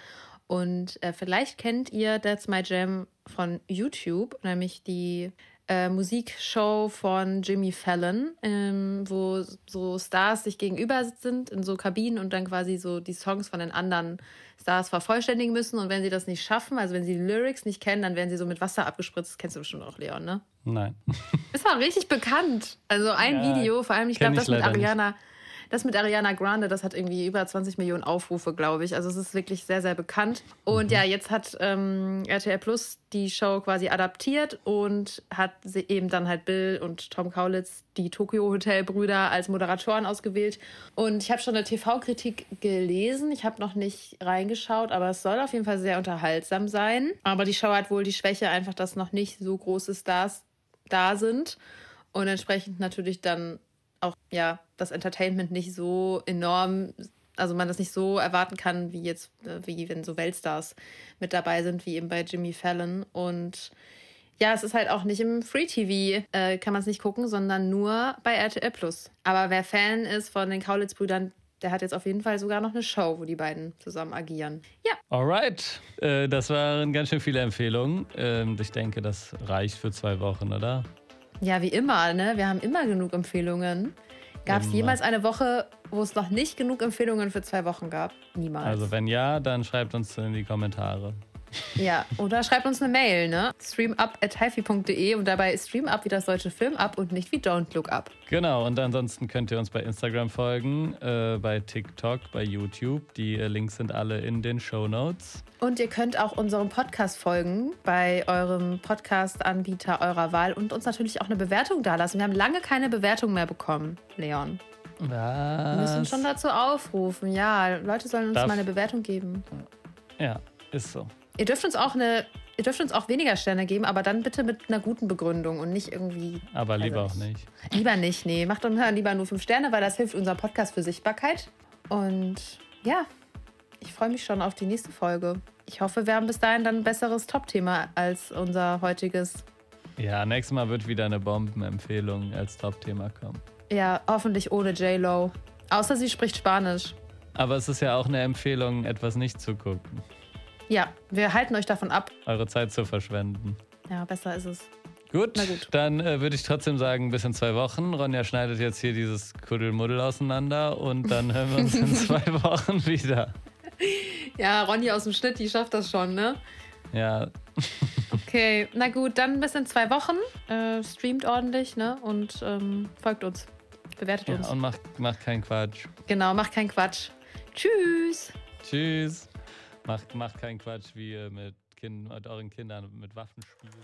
Und äh, vielleicht kennt ihr That's My Jam von YouTube, nämlich die äh, Musikshow von Jimmy Fallon, ähm, wo so Stars sich gegenüber sind in so Kabinen und dann quasi so die Songs von den anderen Stars vervollständigen müssen. Und wenn sie das nicht schaffen, also wenn sie die Lyrics nicht kennen, dann werden sie so mit Wasser abgespritzt. Das kennst du bestimmt auch, Leon, ne? Nein. Ist auch richtig bekannt. Also ein ja, Video, vor allem, ich glaube, das mit Ariana. Nicht das mit Ariana Grande, das hat irgendwie über 20 Millionen Aufrufe, glaube ich. Also es ist wirklich sehr, sehr bekannt. Und mhm. ja, jetzt hat ähm, RTL Plus die Show quasi adaptiert und hat eben dann halt Bill und Tom Kaulitz, die Tokyo Hotel Brüder, als Moderatoren ausgewählt. Und ich habe schon eine TV-Kritik gelesen. Ich habe noch nicht reingeschaut, aber es soll auf jeden Fall sehr unterhaltsam sein. Aber die Show hat wohl die Schwäche einfach, dass noch nicht so große Stars da sind und entsprechend natürlich dann ja das Entertainment nicht so enorm Also man das nicht so erwarten kann, wie jetzt, äh, wie wenn so Weltstars mit dabei sind, wie eben bei Jimmy Fallon. Und ja, es ist halt auch nicht im Free TV, äh, kann man es nicht gucken, sondern nur bei RTL Plus. Aber wer Fan ist von den Kaulitz-Brüdern, der hat jetzt auf jeden Fall sogar noch eine Show, wo die beiden zusammen agieren. Ja. Alright, äh, das waren ganz schön viele Empfehlungen. Ähm, ich denke, das reicht für zwei Wochen, oder? Ja, wie immer, ne? Wir haben immer genug Empfehlungen. Gab es jemals eine Woche, wo es noch nicht genug Empfehlungen für zwei Wochen gab? Niemals. Also wenn ja, dann schreibt uns in die Kommentare. Ja, oder schreibt uns eine Mail, ne? streamup.hifi.de und dabei streamup wie das deutsche Film ab und nicht wie Don't Look Up. Genau, und ansonsten könnt ihr uns bei Instagram folgen, äh, bei TikTok, bei YouTube. Die äh, Links sind alle in den Show Notes. Und ihr könnt auch unserem Podcast folgen bei eurem Podcast-Anbieter eurer Wahl und uns natürlich auch eine Bewertung dalassen. Wir haben lange keine Bewertung mehr bekommen, Leon. Was? Wir müssen schon dazu aufrufen. Ja, Leute sollen uns Darf mal eine Bewertung geben. Ja, ist so. Ihr dürft uns auch eine, ihr dürft uns auch weniger Sterne geben, aber dann bitte mit einer guten Begründung und nicht irgendwie. Aber lieber also, auch nicht. Lieber nicht, nee. Macht uns lieber nur fünf Sterne, weil das hilft unserem Podcast für Sichtbarkeit. Und ja, ich freue mich schon auf die nächste Folge. Ich hoffe, wir haben bis dahin dann ein besseres Top-Thema als unser heutiges. Ja, nächstes Mal wird wieder eine Bombenempfehlung als Top-Thema kommen. Ja, hoffentlich ohne J-Lo. Außer sie spricht Spanisch. Aber es ist ja auch eine Empfehlung, etwas nicht zu gucken. Ja, wir halten euch davon ab. Eure Zeit zu verschwenden. Ja, besser ist es. Gut, gut. dann äh, würde ich trotzdem sagen, bis in zwei Wochen. Ronja schneidet jetzt hier dieses Kuddelmuddel auseinander und dann hören wir uns in zwei Wochen wieder. Ja, Ronja aus dem Schnitt, die schafft das schon, ne? Ja. okay, na gut, dann bis in zwei Wochen. Äh, streamt ordentlich, ne? Und ähm, folgt uns. Bewertet ja, uns. Und macht, macht keinen Quatsch. Genau, macht keinen Quatsch. Tschüss. Tschüss. Macht, macht keinen Quatsch, wie ihr mit, kind, mit euren Kindern mit Waffen spielt.